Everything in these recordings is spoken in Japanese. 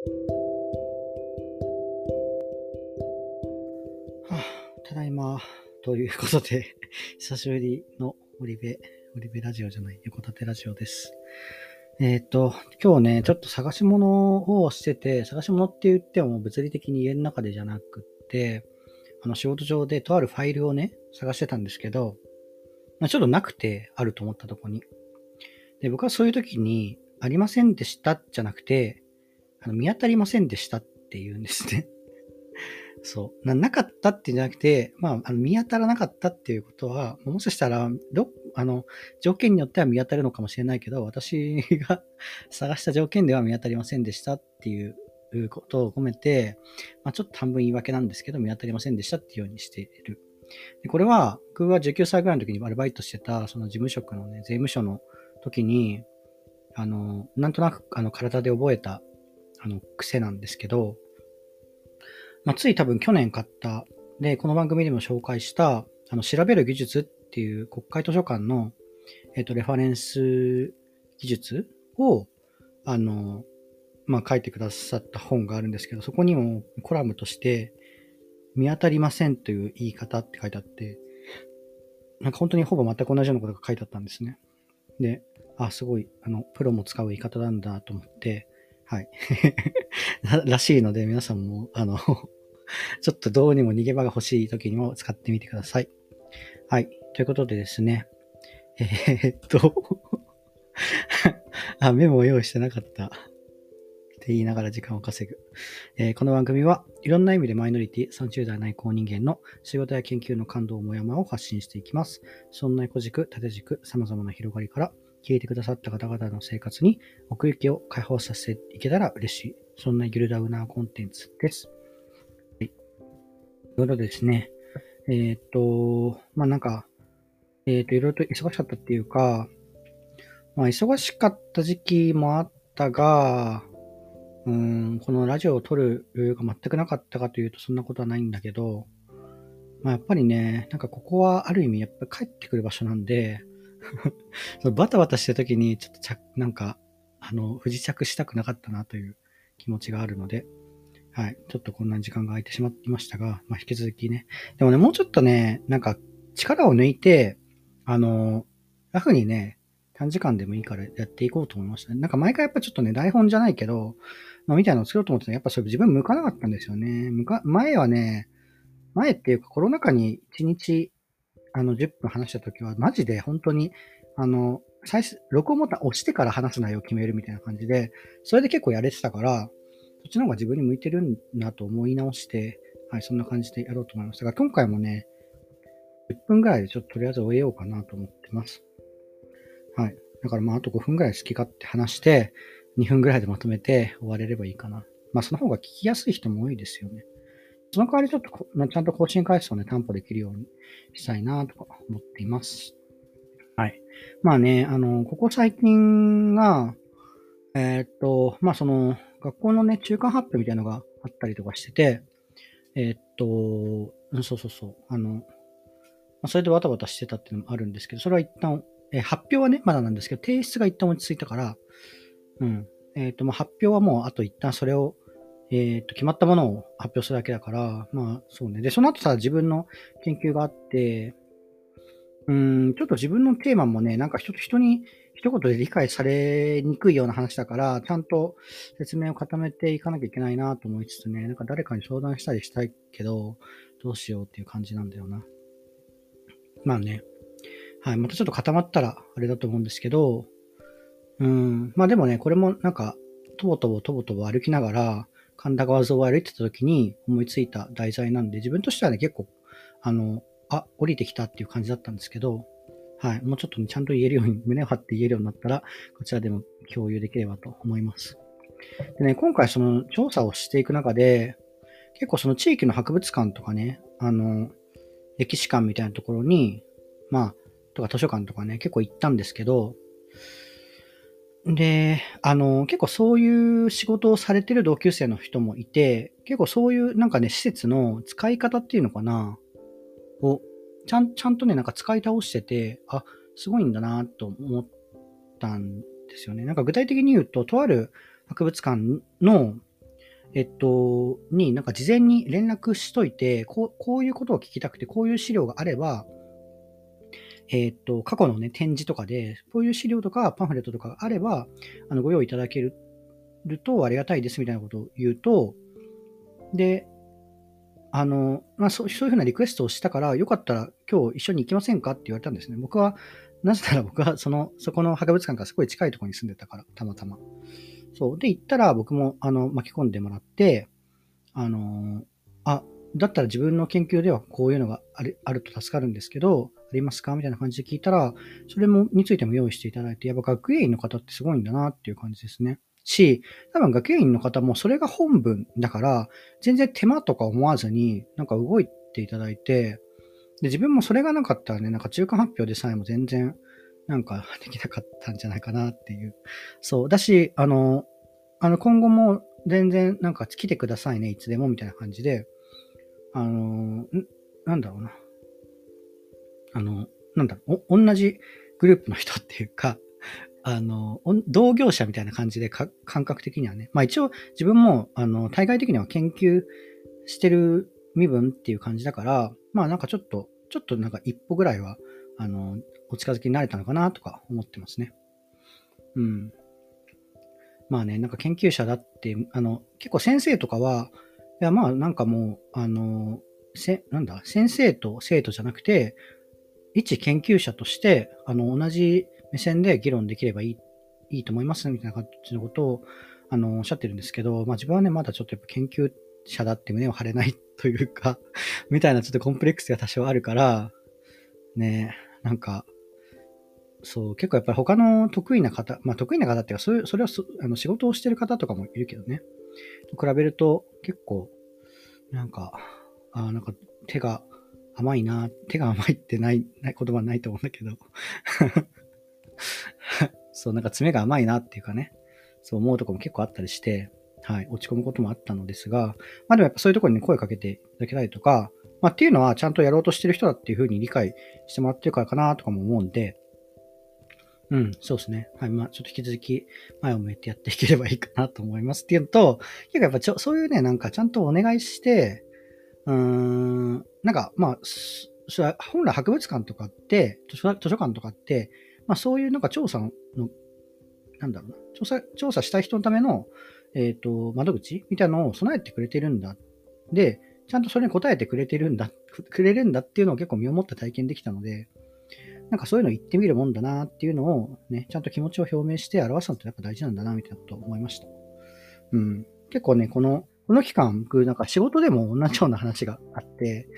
はあ、ただいま、ということで、久しぶりのオリベ、オリベラジオじゃない、横立てラジオです。えっ、と、今日ね、ちょっと探し物をしてて、探し物って言っても物理的に家の中でじゃなくって、あの仕事上でとあるファイルをね、探してたんですけど、まあ、ちょっとなくて、あると思ったとこに。で、僕はそういう時に、ありませんでしたじゃなくて、見当たりませんでしたって言うんですね。そう。ななかったってじゃなくて、まあ、あの見当たらなかったっていうことは、もしかしたら、ど、あの、条件によっては見当たるのかもしれないけど、私が 探した条件では見当たりませんでしたっていうことを込めて、まあ、ちょっと半分言い訳なんですけど、見当たりませんでしたっていうようにしている。でこれは、僕が19歳ぐらいの時にアルバイトしてた、その事務職のね、税務署の時に、あの、なんとなく、あの、体で覚えた、あの、癖なんですけど、まあ、つい多分去年買った、で、この番組でも紹介した、あの、調べる技術っていう国会図書館の、えっ、と、レファレンス技術を、あの、まあ、書いてくださった本があるんですけど、そこにもコラムとして、見当たりませんという言い方って書いてあって、なんか本当にほぼ全く同じようなことが書いてあったんですね。で、あ、すごい、あの、プロも使う言い方なんだと思って、はい。らしいので、皆さんも、あの、ちょっとどうにも逃げ場が欲しい時にも使ってみてください。はい。ということでですね。えー、っと あ、メモを用意してなかった。って言いながら時間を稼ぐ。えーこの番組はいろんな意味でマイノリティ30代内向人間の仕事や研究の感動もやまを発信していきます。そんな横軸、縦軸、様々な広がりから聞いてくださった方々の生活に奥行きを解放させていけたら嬉しい。そんなギルダウナーコンテンツです。はい。ということでですね。えーっと、まあなんか、えーっと、いろいろと忙しかったっていうか、まあ忙しかった時期もあったが、うーん、このラジオを撮る余裕が全くなかったかというとそんなことはないんだけど、まあやっぱりね、なんかここはある意味やっぱり帰ってくる場所なんで、そのバタバタしてる時にちょっと着なんか、あの、不時着したくなかったなという気持ちがあるので、はい。ちょっとこんなに時間が空いてしまいましたが、まあ引き続きね。でもね、もうちょっとね、なんか力を抜いて、あの、ラフにね、短時間でもいいからやっていこうと思いましたね。なんか毎回やっぱちょっとね、台本じゃないけど、まあ、みたいなのを作ろうと思ってたらやっぱそれ自分向かなかったんですよね。向か、前はね、前っていうかコロナ禍に1日、あの、10分話した時は、マジで本当に、あの、最初、録音ボタン押してから話す内容を決めるみたいな感じで、それで結構やれてたから、そっちの方が自分に向いてるんだと思い直して、はい、そんな感じでやろうと思いましたが、今回もね、10分ぐらいでちょっととりあえず終えようかなと思ってます。はい。だからまあ、あと5分ぐらい好き勝手話して、2分ぐらいでまとめて終われればいいかな。まあ、その方が聞きやすい人も多いですよね。その代わりちょっとこ、まあちゃんと更新回数をね、担保できるようにしたいなとか思っています。はい。まあね、あの、ここ最近が、えーっと、まあその、学校のね、中間発表みたいなのがあったりとかしてて、えーっと、うんそうそうそう、あの、まあ、それでバタバタしてたっていうのもあるんですけど、それは一旦、えー発表はね、まだなんですけど、提出が一旦落ち着いたから、うん。えっ、と、まあ、発表はもう、あと一旦それを、えっ、と、決まったものを発表するだけだから、まあ、そうね。で、その後さ、自分の研究があって、うん、ちょっと自分のテーマもね、なんか人人に一言で理解されにくいような話だから、ちゃんと説明を固めていかなきゃいけないなと思いつつね、なんか誰かに相談したりしたいけど、どうしようっていう感じなんだよな。まあね。はい。またちょっと固まったらあれだと思うんですけど、うん。まあでもね、これもなんか、とぼとぼとぼとぼ歩きながら、神田川沿いを歩いてた時に思いついた題材なんで、自分としてはね、結構、あの、あ、降りてきたっていう感じだったんですけど、はい。もうちょっとね、ちゃんと言えるように、胸を張って言えるようになったら、こちらでも共有できればと思います。でね、今回その調査をしていく中で、結構その地域の博物館とかね、あの、歴史館みたいなところに、まあ、とか図書館とかね、結構行ったんですけど、で、あの、結構そういう仕事をされてる同級生の人もいて、結構そういうなんかね、施設の使い方っていうのかな、を、ちゃん、ちゃんとね、なんか使い倒してて、あ、すごいんだなと思ったんですよね。なんか具体的に言うと、とある博物館の、えっと、になんか事前に連絡しといて、こうこういうことを聞きたくて、こういう資料があれば、えっと、過去のね、展示とかで、こういう資料とかパンフレットとかがあれば、あの、ご用意いただけるとありがたいですみたいなことを言うと、で、あの、まあ、そうそういうふうなリクエストをしたから、よかったら今日一緒に行きませんかって言われたんですね。僕は、なぜなら 僕はその、そこの博物館からすごい近いところに住んでたから、たまたま。そう。で、行ったら僕も、あの、巻き込んでもらって、あの、あ、だったら自分の研究ではこういうのがあるあると助かるんですけど、ありますかみたいな感じで聞いたら、それも、についても用意していただいて、やっぱ学芸員の方ってすごいんだなっていう感じですね。し、多分学芸員の方もそれが本文だから、全然手間とか思わずに、なんか動いていただいて、で、自分もそれがなかったらね、なんか中間発表でさえも全然、なんかできなかったんじゃないかなっていう。そう。だし、あの、あの、今後も全然なんか来てくださいね、いつでもみたいな感じで、あの、なんだろうな。あの、なんだろう、お同じグループの人っていうか、あの、同業者みたいな感じでか感覚的にはね。まあ一応自分も、あの、対外的には研究してる身分っていう感じだから、まあなんかちょっと、ちょっとなんか一歩ぐらいは、あの、お近づきになれたのかなとか思ってますね。うん。まあね、なんか研究者だって、あの、結構先生とかは、いやまあなんかもう、あの、せ、なんだ、先生と生徒じゃなくて、一研究者として、あの、同じ目線で議論できればいい、いいと思いますみたいな感じのことを、あの、おっしゃってるんですけど、まあ自分はね、まだちょっとやっぱ研究者だって胸を張れないというか みたいなちょっとコンプレックスが多少あるから、ね、なんか、そう、結構やっぱり他の得意な方、まあ得意な方っていうか、そういう、それはあの仕事をしてる方とかもいるけどね。と比べると結構、なんか、あなんか手が甘いな、手が甘いってない、ない言葉ないと思うんだけど。そう、なんか爪が甘いなっていうかね、そう思うとこも結構あったりして、はい、落ち込むこともあったのですが、まあでもやっぱそういうところに声かけていただけたりとか、まあっていうのはちゃんとやろうとしてる人だっていうふうに理解してもらってるからかなとかも思うんで、うん、そうですね。はい。まあ、ちょっと引き続き前を向いてやっていければいいかなと思いますっていうのと、結構やっぱちょ、そういうね、なんかちゃんとお願いして、うーん、なんか、まあ、そ本来博物館とかって、図書図書館とかって、まあそういうなんか調査の、なんだろうな、調査、調査したい人のための、えっ、ー、と、窓口みたいなのを備えてくれてるんだ。で、ちゃんとそれに答えてくれてるんだ、くれるんだっていうのを結構身をもって体験できたので、なんかそういうの言ってみるもんだなっていうのをね、ちゃんと気持ちを表明して表すのってやっぱ大事なんだなみたいなことを思いました。うん。結構ね、この、この期間、僕なんか仕事でも同じような話があって、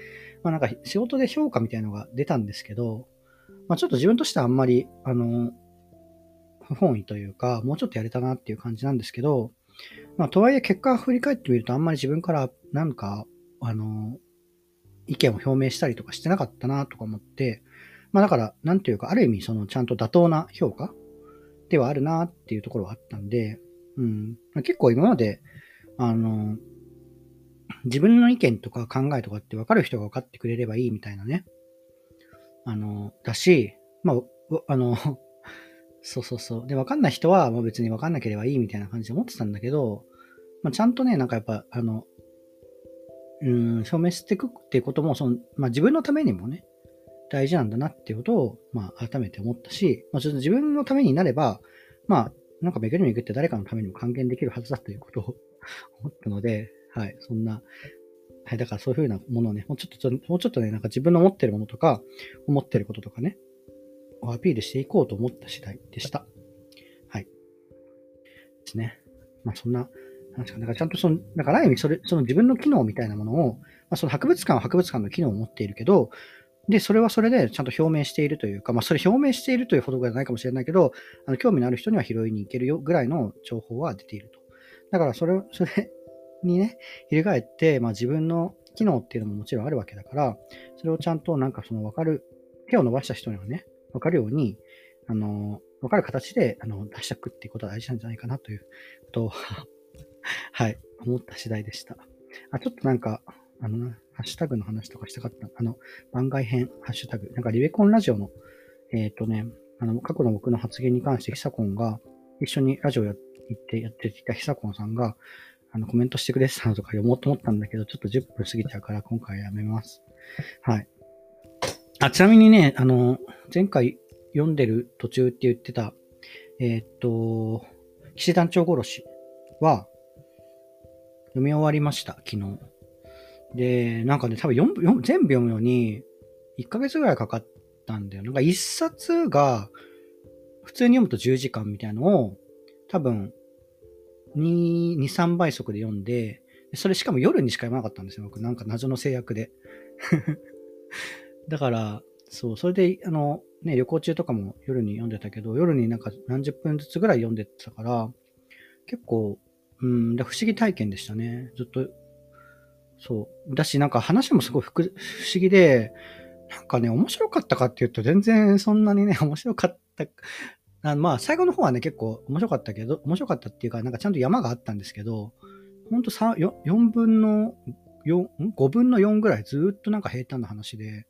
まあなんか仕事で評価みたいなのが出たんですけど、まあちょっと自分としてはあんまり、あの、不本意というか、もうちょっとやれたなっていう感じなんですけど、まあとはいえ結果を振り返ってみるとあんまり自分からなんか、あの、意見を表明したりとかしてなかったなとか思って、まあだから、なんていうか、ある意味そのちゃんと妥当な評価ではあるなっていうところはあったんで、うん。結構今まで、あの、自分の意見とか考えとかって分かる人が分かってくれればいいみたいなね。あの、だし、まあ、あの、そうそうそう。で、分かんない人は、まあ別に分かんなければいいみたいな感じで思ってたんだけど、まあちゃんとね、なんかやっぱ、あの、うん、証明していくっていうことも、その、まあ自分のためにもね、大事なんだなっていうことを、まあ、改めて思ったし、まあ、ちょっと自分のためになれば、まあ、なんか巡り巡って誰かのためにも還元できるはずだということを 思ったので、はい、そんな、はい、だからそういうふうなものをね、もうちょっと、もうちょっとね、なんか自分の持ってるものとか、思ってることとかね、をアピールしていこうと思った次第でした。はい。ですね。まあ、そんな、なんですか、だからちゃんとその、だからある意味それ、その自分の機能みたいなものを、まあ、その博物館は博物館の機能を持っているけど、で、それはそれでちゃんと表明しているというか、まあ、それ表明しているというほどじゃないかもしれないけど、あの興味のある人には拾いに行けるよぐらいの情報は出ていると。だから、それ、それにね、翻って、まあ、自分の機能っていうのももちろんあるわけだから、それをちゃんとなんかその分かる、手を伸ばした人にはね、分かるように、あの、分かる形であの出していくっていうことは大事なんじゃないかなということを はい、思った次第でした。あ、ちょっとなんか、あの、ハッシュタグの話とかしたかった。あの、番外編、ハッシュタグ。なんかリベコンラジオの、えっ、ー、とね、あの、過去の僕の発言に関してヒサコンが、一緒にラジオやってやってきたヒサコンさんが、あの、コメントしてくれてたのとか読もうと思ったんだけど、ちょっと10分過ぎちゃうから今回やめます。はい。あ、ちなみにね、あの、前回読んでる途中って言ってた、えー、っと、騎士団長殺しは、読み終わりました、昨日。で、なんかね、多分読む全部読むのに、1ヶ月ぐらいかかったんだよ。なんか1冊が、普通に読むと10時間みたいなのを、多分、2、2、3倍速で読んで、それしかも夜にしか読まなかったんですよ。僕、なんか謎の制約で。だから、そう、それで、あの、ね、旅行中とかも夜に読んでたけど、夜になんか何十分ずつぐらい読んでたから、結構、うん、不思議体験でしたね。ずっと、そう。だし、なんか話もすごい不思議で、なんかね、面白かったかっていうと、全然そんなにね、面白かったあまあ、最後の方はね、結構面白かったけど、面白かったっていうか、なんかちゃんと山があったんですけど、ほんと3 4, 4分の4、5分の4ぐらいずっとなんか平坦な話で、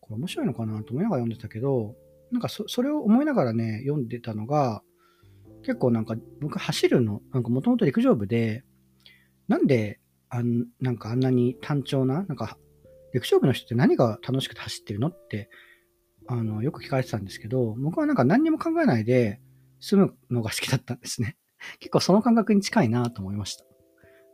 これ面白いのかなと思いながら読んでたけど、なんかそれを思いながらね、読んでたのが、結構なんか僕走るの、なんかもともと陸上部で、なんであんなんかあんなに単調な、なんか陸上部の人って何が楽しくて走ってるのってあの、よく聞かれてたんですけど、僕はなんか何にも考えないで済むのが好きだったんですね。結構その感覚に近いなと思いました。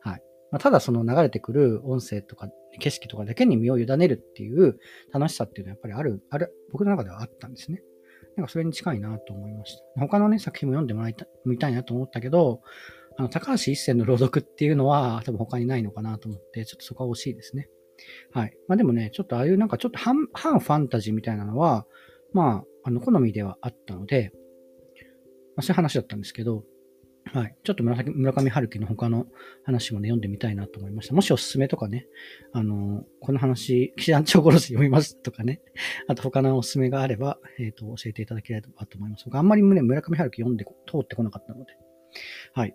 はい。まあ、ただその流れてくる音声とか景色とかだけに身を委ねるっていう楽しさっていうのはやっぱりある、ある、僕の中ではあったんですね。なんかそれに近いなと思いました。他のね、作品も読んでもらいたみたいなと思ったけど、あの、高橋一生の朗読っていうのは多分他にないのかなと思って、ちょっとそこは惜しいですね。はい。まあでもね、ちょっとああいうなんかちょっと反反ファンタジーみたいなのは、まあ、あの、好みではあったので、まあそういう話だったんですけど、はい。ちょっと村上春樹の他の話もね、読んでみたいなと思いました。もしおすすめとかね、あの、この話、騎士団長殺し読みますとかね、あと他のおすすめがあれば、えっ、ー、と、教えていただければと思います。僕あんまりね、村上春樹読んで、通ってこなかったので。はい。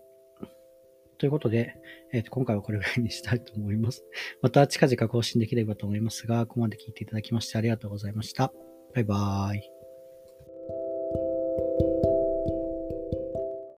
ということで、えー、と今回はこれぐらいにしたいと思います。また近々更新できればと思いますが、ここまで聞いていただきましてありがとうございました。バイバーイ。